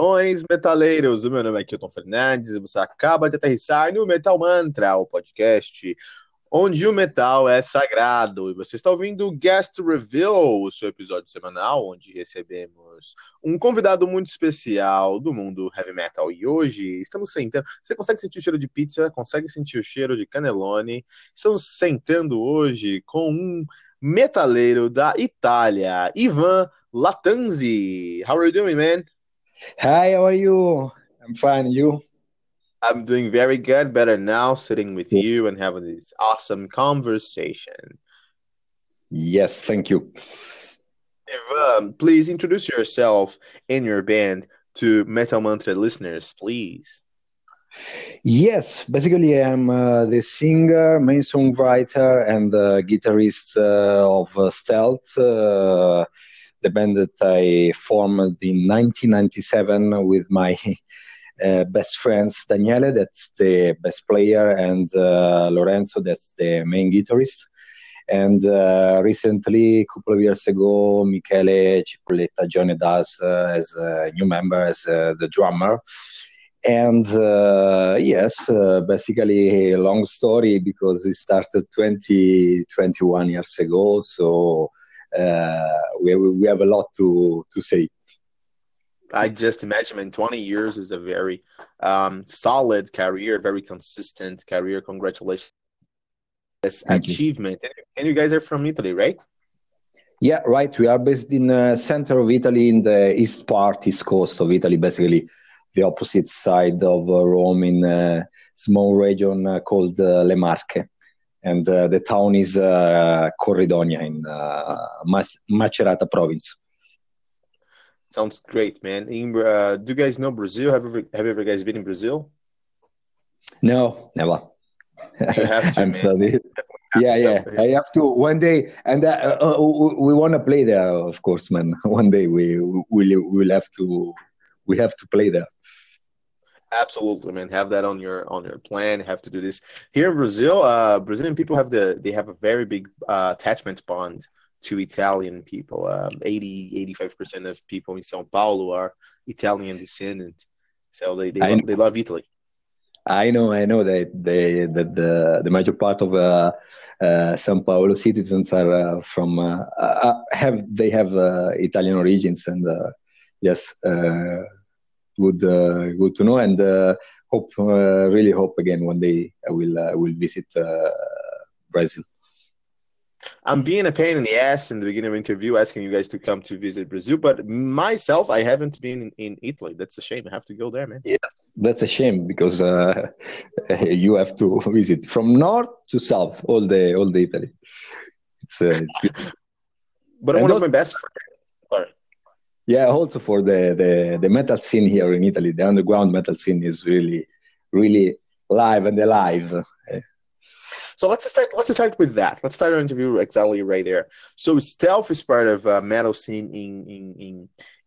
Saudações, metaleiros! O meu nome é Kilton Fernandes e você acaba de aterrissar no Metal Mantra, o podcast onde o metal é sagrado. E você está ouvindo o Guest Reveal, o seu episódio semanal, onde recebemos um convidado muito especial do mundo heavy metal. E hoje estamos sentando. Você consegue sentir o cheiro de pizza? Consegue sentir o cheiro de canelone? Estamos sentando hoje com um metaleiro da Itália, Ivan Latanzi. How are you doing, man? Hi, how are you? I'm fine. You? I'm doing very good, better now, sitting with you and having this awesome conversation. Yes, thank you. Ivan, please introduce yourself and your band to Metal Mantra listeners, please. Yes, basically, I'm uh, the singer, main songwriter, and uh, guitarist uh, of uh, Stealth, uh, the band that I formed in 1997 with my uh, best friends Daniele, that's the best player, and uh, Lorenzo, that's the main guitarist. And uh, recently, a couple of years ago, Michele Cipolletta joined us uh, as a new member, as uh, the drummer. And uh, yes, basically a long story because it started 20, 21 years ago. So we, we have a lot to, to say. I just imagine, man, 20 years is a very um, solid career, very consistent career. Congratulations. This Thank achievement. And, and you guys are from Italy, right? Yeah, right. We are based in the center of Italy, in the east part, east coast of Italy, basically the opposite side of uh, Rome, in a small region uh, called uh, Le Marche. And uh, the town is uh, Corridonia in uh, Macerata province. Sounds great, man. In, uh, do you guys know Brazil? Have you ever, have you ever guys been in Brazil? No, never. You have to, I'm sorry. Yeah, yeah. I have to one day, and uh, uh, we, we want to play there, of course, man. One day we will we will have to we have to play there. Absolutely, man. Have that on your on your plan. Have to do this here in Brazil. Uh, Brazilian people have the they have a very big uh, attachment bond to Italian people. Um, 80 85 percent of people in São Paulo are Italian descendant, so they they, I lo- know. they love Italy. I know, I know that they that the the major part of uh, uh, São Paulo citizens are uh, from uh, uh, have they have uh, Italian origins, and uh, yes, uh, good uh, good to know, and uh, hope uh, really hope again one day I will uh, will visit uh, Brazil. I'm being a pain in the ass in the beginning of the interview, asking you guys to come to visit Brazil, but myself, I haven't been in, in Italy. That's a shame. I have to go there, man. Yeah, That's a shame because uh, you have to visit from north to south all the all the Italy. It's, uh, it's. But And one of my best friends. Yeah. Also for the, the the metal scene here in Italy, the underground metal scene is really really live and alive. So let's start. Let's start with that. Let's start our interview exactly right there. So stealth is part of uh, metal scene in in in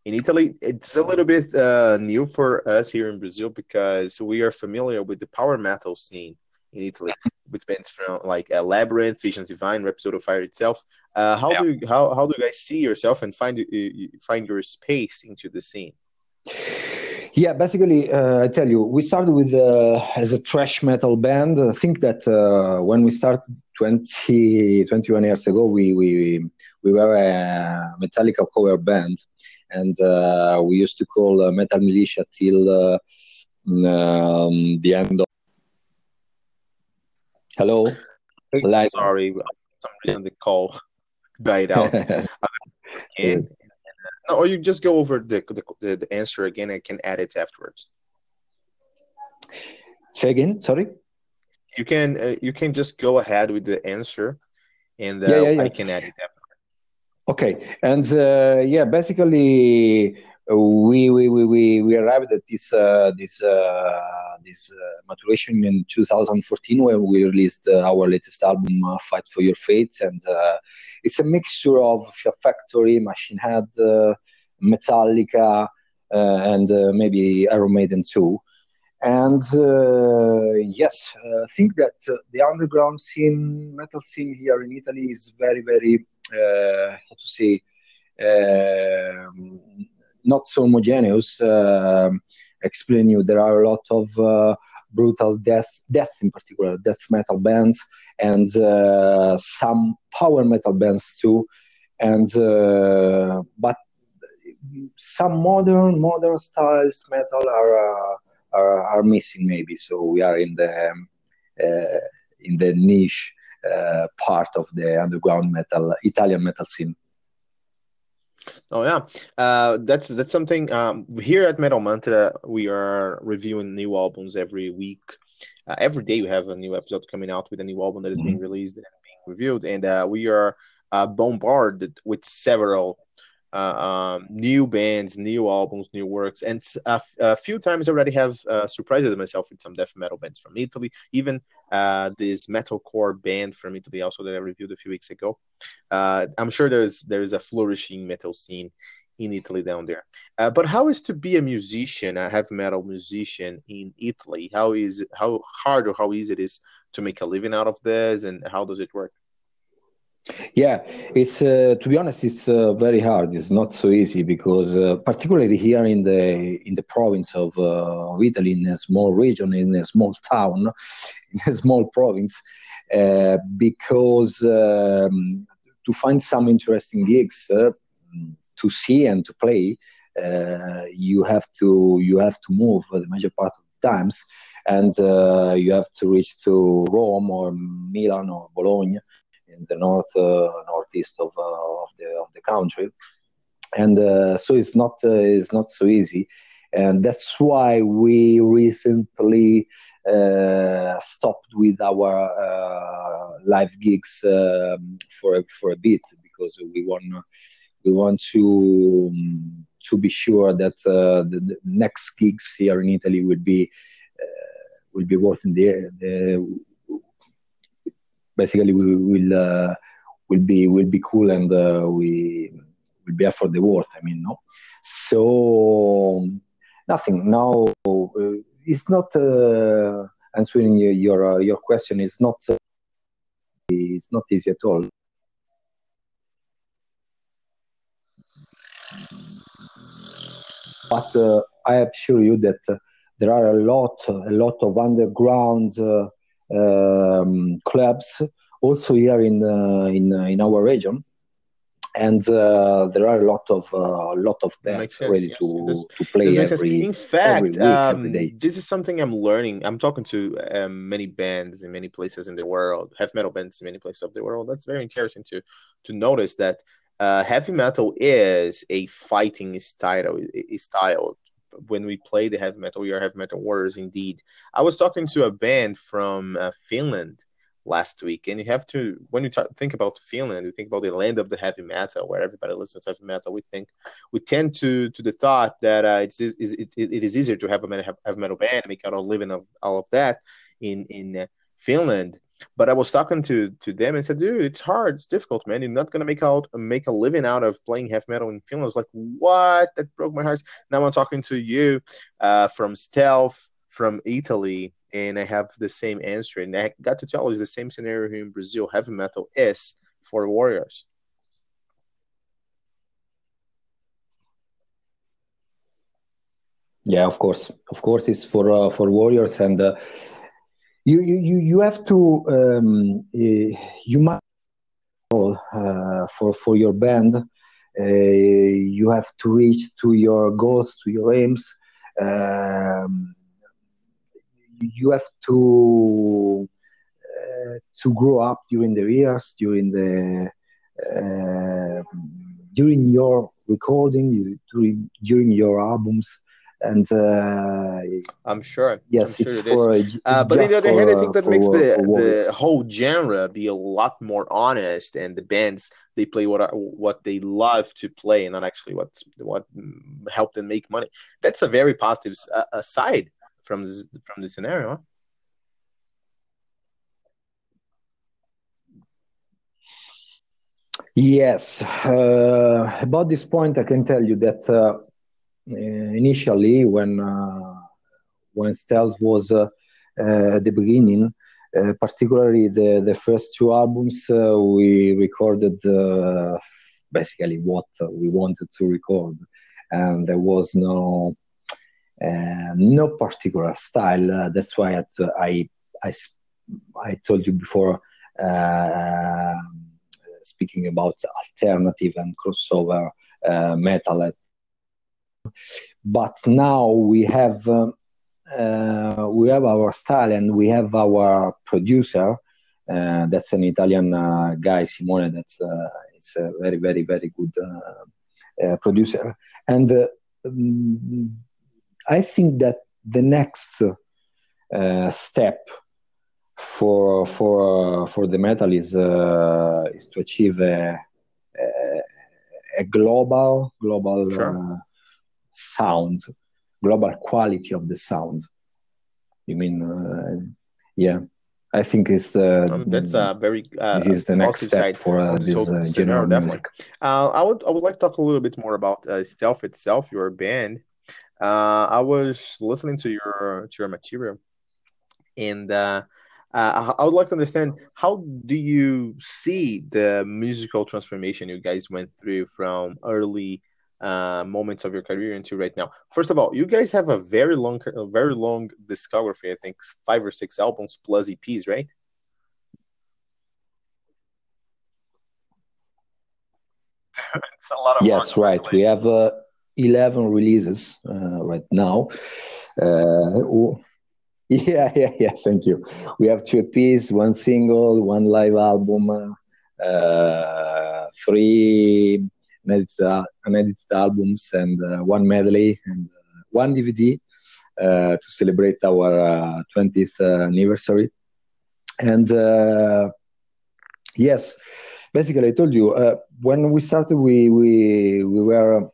in Italy. It's a little bit uh, new for us here in Brazil because we are familiar with the power metal scene in Italy, with bands from like uh, Labyrinth, Visions Divine, Rhapsody of Fire itself. Uh, how do you, how how do you guys see yourself and find uh, find your space into the scene? Yeah, basically, uh, I tell you, we started with uh, as a thrash metal band. I think that uh, when we started 20, 21 years ago, we we we were a Metallica cover band, and uh, we used to call uh, Metal Militia till uh, um, the end of. Hello. Sorry, for some reason the call died out. and, no, or you just go over the, the, the answer again. I can add it afterwards. Say again. Sorry. You can uh, you can just go ahead with the answer, and uh, yeah, yeah, yeah. I can add it afterwards. Okay, and uh, yeah, basically we we we we, we arrived at this uh, this uh, this uh, maturation in 2014 when we released our latest album, "Fight for Your Fate," and it's a mixture of Fear Factory, Machine Head, uh, Metallica, uh, and uh, maybe Iron Maiden too. And yes, I think that the underground scene, metal scene here in Italy is very, very, how to say, um, not so homogeneous. Um, explain you, there are a lot of uh, brutal death, death in particular, death metal bands, and uh, some power metal bands too. And uh, but some modern modern styles metal are, uh, are, are missing maybe. So we are in the uh, in the niche uh, part of the underground metal Italian metal scene. Oh yeah, uh, that's that's something. Um, here at Metal Mantra, we are reviewing new albums every week. Uh, every day we have a new episode coming out with a new album that is mm-hmm. being released and being reviewed, and uh, we are uh, bombarded with several uh, um, new bands, new albums, new works, and a, a few times already have uh, surprised myself with some death metal bands from Italy. Even uh, this metalcore band from Italy, also that I reviewed a few weeks ago. Uh, I'm sure there's there's a flourishing metal scene in Italy down there. Uh, but how is to be a musician, a heavy metal musician in Italy? How is how hard or how easy it is to make a living out of this, and how does it work? Yeah, it's uh, to be honest, it's uh, very hard. It's not so easy because, uh, particularly here in the in the province of, uh, of Italy, in a small region, in a small town, in a small province, uh, because um, to find some interesting gigs uh, to see and to play, you have to you have to move the major part of the times, and you have to reach to Rome or Milan or Bologna in the north uh, northeast of, uh, of the of the country, and uh, so it's not it's not so easy, and that's why we recently stopped with our live gigs um, for a, for a bit because we want we want to um, to be sure that uh, the, the, next gigs here in Italy will be uh, will be worth in the, the basically we will uh, will be will be cool and uh, we will be for the worth. I mean, no. So nothing now. Uh, it's not uh, answering your your, uh, question. It's not. Uh, it's not easy at all. But I assure you that there are a lot, a lot of underground um, clubs also here in uh, in uh, in our region. And uh, there are a lot of a uh, lot of bands ready yes. to, to play every, in fact week, um, this is something i'm learning. I'm talking to um, many bands in many places in the world heavy metal bands in many places of the world. That's very interesting to to notice that uh, heavy metal is a fighting style style when we play the heavy metal, we are heavy metal warriors indeed. I was talking to a band from uh, Finland last week, and you have to when you t- think about Finland, you think about the land of the heavy metal, where everybody listens to heavy metal. We think we tend to to the thought that uh, it's, it's it, it is easier to have a heavy metal band, make out a living of all of that in in uh, Finland but I was talking to to them and said, dude, it's hard, it's difficult, man. You're not gonna make out make a living out of playing heavy metal in Finland. I was like, what? That broke my heart. Now I'm talking to you uh, from Stealth from Italy, and I have the same answer. And I got to tell you the same scenario here in Brazil. Heavy metal is for warriors. Yeah, of course, of course, it's for uh, for warriors, and uh, you you you have to um, you must uh, for for your band. Uh, you have to reach to your goals, to your aims. Um, you have to uh, to grow up during the years, during the during your recording, during during your albums and uh, I'm sure. Yes, I'm sure it's for. It's uh, but on the other for, hand, I think that for, makes the the whole genre be a lot more honest, and the bands they play what what they love to play, and not actually what what helped them make money. That's a very positive uh, side from this, from the scenario. Yes, uh, about this point, I can tell you that uh, initially when uh, when stealth was uh, at the beginning particularly the the first two albums we recorded basically what we wanted to record and there was no uh, no particular style. Uh, that's why I, I, I, I, told you before, uh, speaking about alternative and crossover metal but now we have uh, uh, we have our style and we have our producer. Uh, that's an Italian uh, guy, Simone. That's uh, it's a very, very, very good uh, producer. And um, I think that the next step for for for the metal is is to achieve a, a, a global global sure sound, global quality of the sound. You mean, uh, yeah. I think it's uh, um, that's a very uh, this is the next step for uh, this uh, general definitely. Uh, I would I would like to talk a little bit more about uh, Stealth itself, your band. Uh, I was listening to your to your material, and uh, uh, I would like to understand how do you see the musical transformation you guys went through from early uh, moments of your career into right now. First of all, you guys have a very long, a very long discography. I think five or six albums plus EPs, right? it's a lot of yes, right. We have uh, eleven releases uh, right now. Uh, yeah, yeah, yeah. Thank you. We have two EPs, one single, one live album, uh, three unedited, unedited albums and uh, one medley and uh, one DVD uh, to celebrate our 20th anniversary. And yes, basically, I told you when we started, we we we were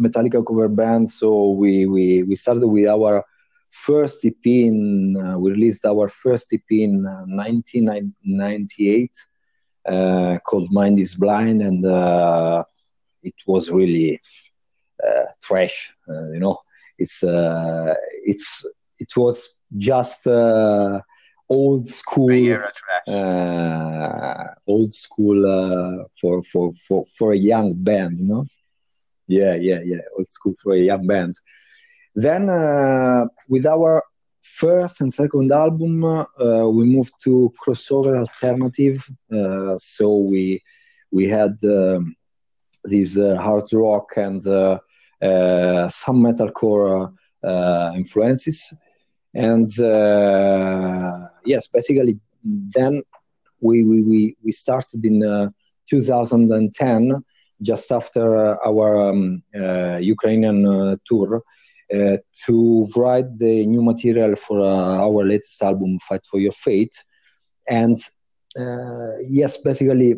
Metallica cover band, so we we we started with our first EP in uh, we released our first EP in uh, 1998 uh, called Mind Is Blind, and it was really uh, trash. Uh, you know, it's uh, it's it was just old school uh, old school uh, for for for for a young band you know? Yeah yeah yeah old school for a young band. Then uh, with our first and second album we moved to crossover alternative so we we had um, these uh, hard rock and uh, uh, some metalcore influences. And yes, basically, then we, we, we, we started in 2010, just after our um, Ukrainian tour. Uh, to write the new material for uh, our latest album, Fight for Your Fate. And uh, yes, basically,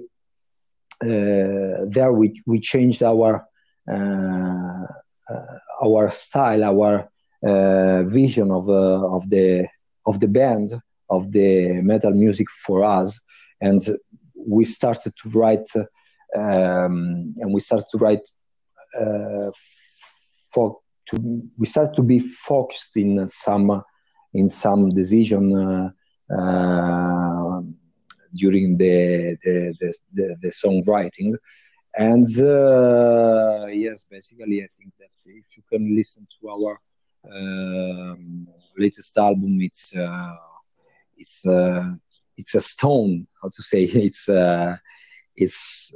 uh, there we we changed our uh, uh, our style, our vision of of the of the band of the metal music for us, and we started to write um, and we started to write for to we started to be focused in some in some decision uh, uh, during the the, the, the, the songwriting. And uh, yes, basically, I think that if you can listen to our um, latest album. It's it's it's a stone. How to say? It's it's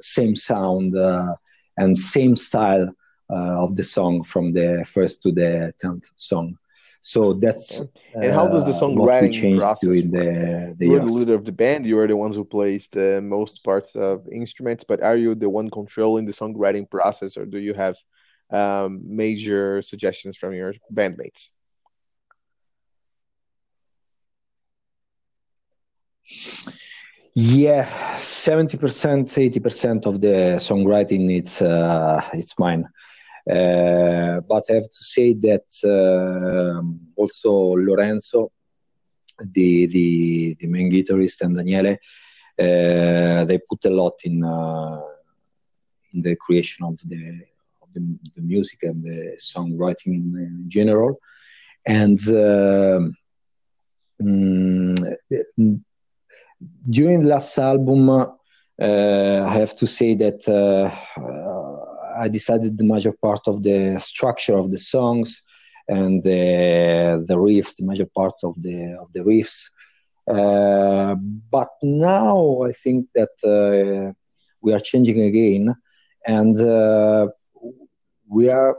same sound and same style of the song from the first to the tenth song. So that's and how does the songwriting process during the, the You're the leader of the band. You are the ones who plays the most parts of instruments. But are you the one controlling the songwriting process, or do you have um, major suggestions from your bandmates? Yeah, seventy percent, eighty percent of the songwriting it's uh, it's mine. Uh, but I have to say that uh, also Lorenzo, the, the the main guitarist, and Daniele, uh, they put a lot in in the creation of the the, the music and the songwriting in, in general, and. Mm, during the last album, uh, I have to say that uh, I decided the major part of the structure of the songs and the the riffs, the major parts of the of the riffs. Uh, but now I think that uh, we are changing again, and uh, we are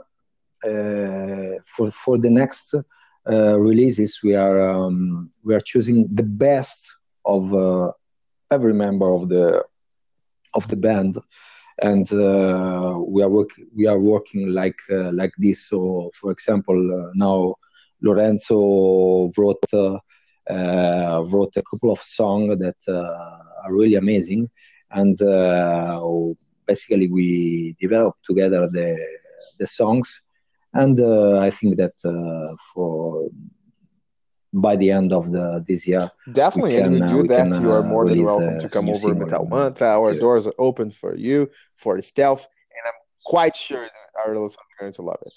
uh, for for the next uh, releases we are um, we are choosing the best of uh, every member of the of the band and uh, we are working we are working like uh, like this. So for example uh, now lorenzo wrote uh, uh, wrote a couple of songs that are really amazing. And basically we developed together the the songs. And i think that for by the end of the this year. Definitely, can, and we do we that. Can, you are more than welcome to come over Metal Mantra. Our too. doors are open for you for stealth, and I'm quite sure that our listeners are going to love it.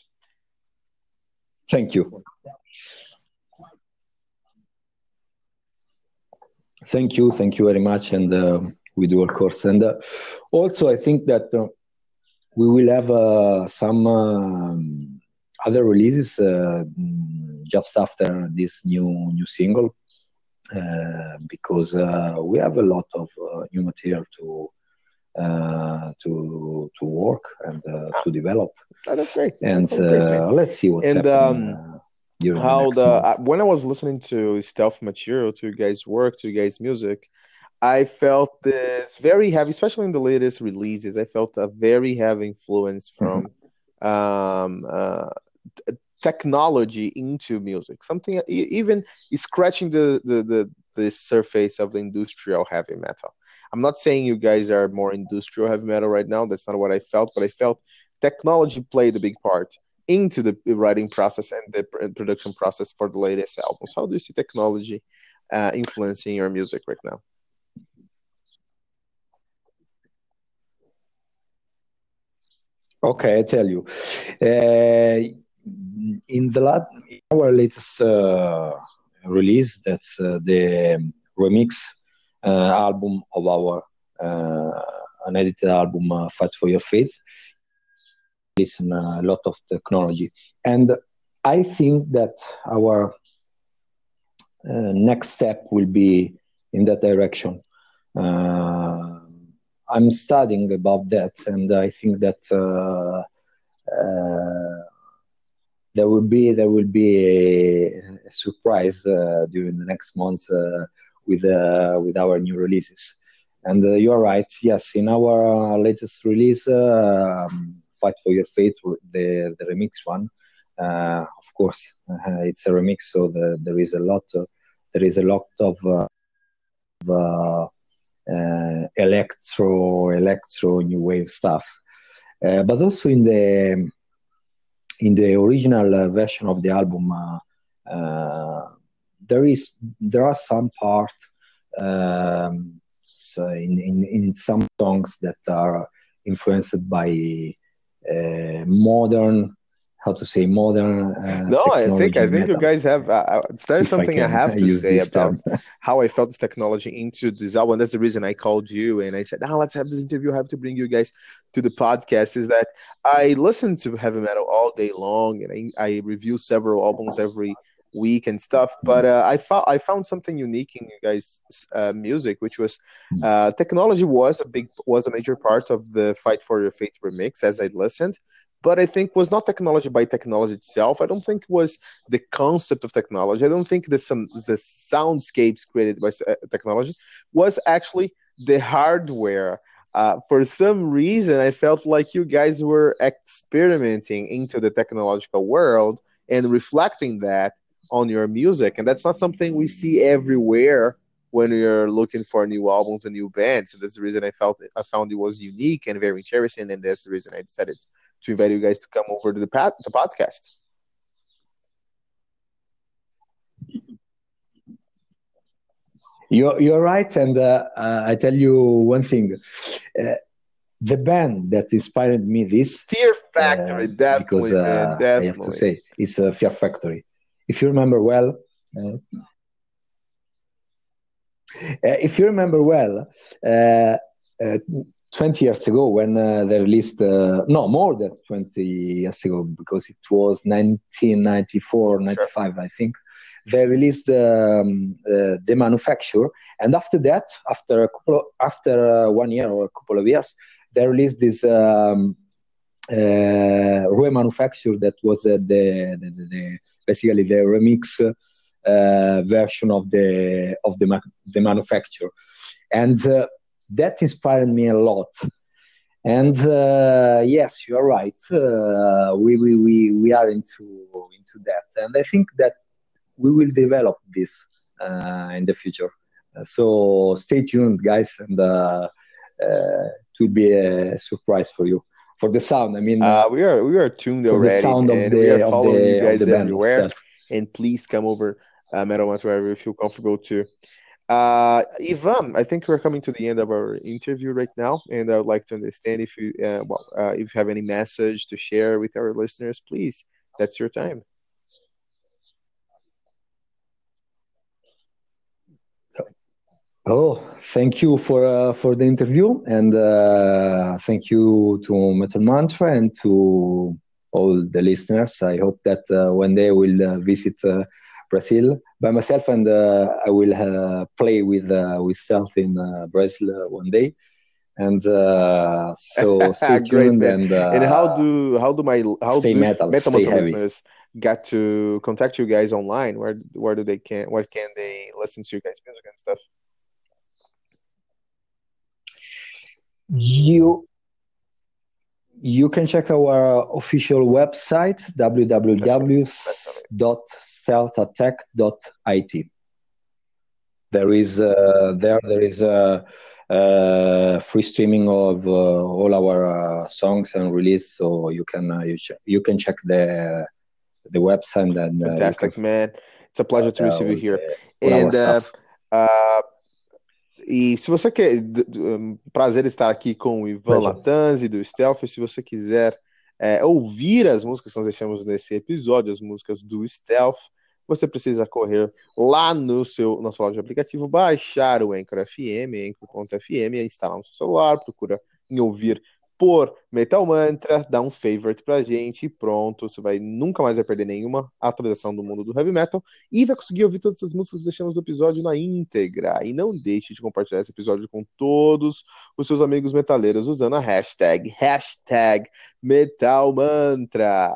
Thank you. Thank you, thank you very much, and uh, we do of course. And uh, also, I think that uh, we will have uh, some um, other releases uh, just after this new new single uh, because uh, we have a lot of uh, new material to uh, to to work and uh, to develop. Oh, that's great. And that's great, let's see what's and, happening. Um, how the when I was listening to Stealth material, to you guys' work, to you guys' music, I felt this very heavy, especially in the latest releases. I felt a very heavy influence from mm-hmm. um, uh, technology into music. Something even scratching the, the the the surface of the industrial heavy metal. I'm not saying you guys are more industrial heavy metal right now. That's not what i felt but i felt technology played a big part into the writing process and the production process for the latest albums. How do you see technology uh, influencing your music right now? Okay i tell you. Uh, in the lat- our latest uh, release, that's uh, the remix uh, album of our uh, unedited album, "Fight for Your Faith." Listen a lot of technology, and I think that our next step will be in that direction. I'm studying about that, and I think that uh, uh, there will be there will be a, a surprise uh, during the next months uh, with uh, with our new releases. And uh, you are right. Yes, in our latest release, um, "Fight for Your Faith," the the remix one, of course, it's a remix, so the, there is a lot. There is a lot of, of electro electro new wave stuff. Uh, but also in the in the original uh, version of the album, uh, uh, there is there are some part um, so in, in in some songs that are influenced by modern how to say modern. Uh, no, I think I think metal. you guys have. Uh, there's something I, I, have to say about how I felt this technology into this album. That's the reason I called you and I said, "Now oh, let's have this interview. I have to bring you guys to the podcast." Is that I listen to heavy metal all day long and I, I review several albums every week and stuff. But uh, I found I found something unique in you guys' uh, music, which was uh, technology was a big was a major part of the Fight for Your Faith remix as I listened but I think was not technology by technology itself. I don't think it was the concept of technology. I don't think the some the soundscapes created by uh, technology was actually the hardware. Uh, for some reason, I felt like you guys were experimenting into the technological world and reflecting that on your music, and that's not something we see everywhere when you're looking for new albums and new bands. And that's the reason I felt I found it was unique and very interesting, and that's the reason I decided to invite you guys to come over to the, pat- the podcast. You're, you're right. And uh, uh, I tell you one thing. Uh, the band that inspired me this Fear Factory, uh, definitely, because, man, definitely. Uh, I have to say it's a Fear Factory. If you remember well, uh, if you remember well, 20 years ago when uh, they released uh, no more than 20 years ago because it was 1994 95 sure. i think they released um, uh, Demanufacture and after that after a couple of, after uh, one year or a couple of years they released this um, uh, manufacture that was uh, the, the, the, basically the remix uh, version of the of the, ma- Demanufacture and that inspired me a lot. And uh, yes, you are right. Uh, we, we, we, we are into, into that. And I think that we will develop this uh, in the future. so stay tuned, guys, and uh, it will be a surprise for you. For the sound, I mean, uh, we are we are tuned already, the sound and the, we are following the, you guys everywhere. And please come over, uh, Metal Ones, wherever you feel comfortable to uh, Ivan, I think we're coming to the end of our interview right now, and I would like to understand if you, uh, well, uh, if you have any message to share with our listeners, please. That's your time. Oh, thank you for uh, for the interview, and uh, thank you to Metal Mantra and to all the listeners. I hope that uh, one day we'll uh, visit uh, Brazil by myself, and uh, I will uh, play with uh, with Stealth in Brazil one day. And so stay tuned. and, and how do how do my how stay do metal, metal stay get to contact you guys online? Where where do they can where can they listen to you guys music and stuff? You you can check our official website www stealthattack.it. There is uh, there there is a, a free streaming of uh, all our uh, songs and release, so you can uh, you, you can check the the website and uh, fantastic can, man. It's a pleasure to receive you here. And uh, e se você quer, um, prazer estar aqui com o Ivan Latanzi do Stealth. Se você quiser é, ouvir as músicas que nós deixamos nesse episódio, as músicas do Stealth, você precisa correr lá no seu na sua loja de aplicativo, baixar o Anchor FM, Anchor.fm, instalar no seu celular, procura em ouvir por Metal Mantra, dá um favorite pra gente e pronto, você vai nunca mais vai perder nenhuma atualização do mundo do heavy metal e vai conseguir ouvir todas as músicas que deixamos no episódio na íntegra. E não deixe de compartilhar esse episódio com todos os seus amigos metaleiros usando a hashtag, hashtag Metal Mantra.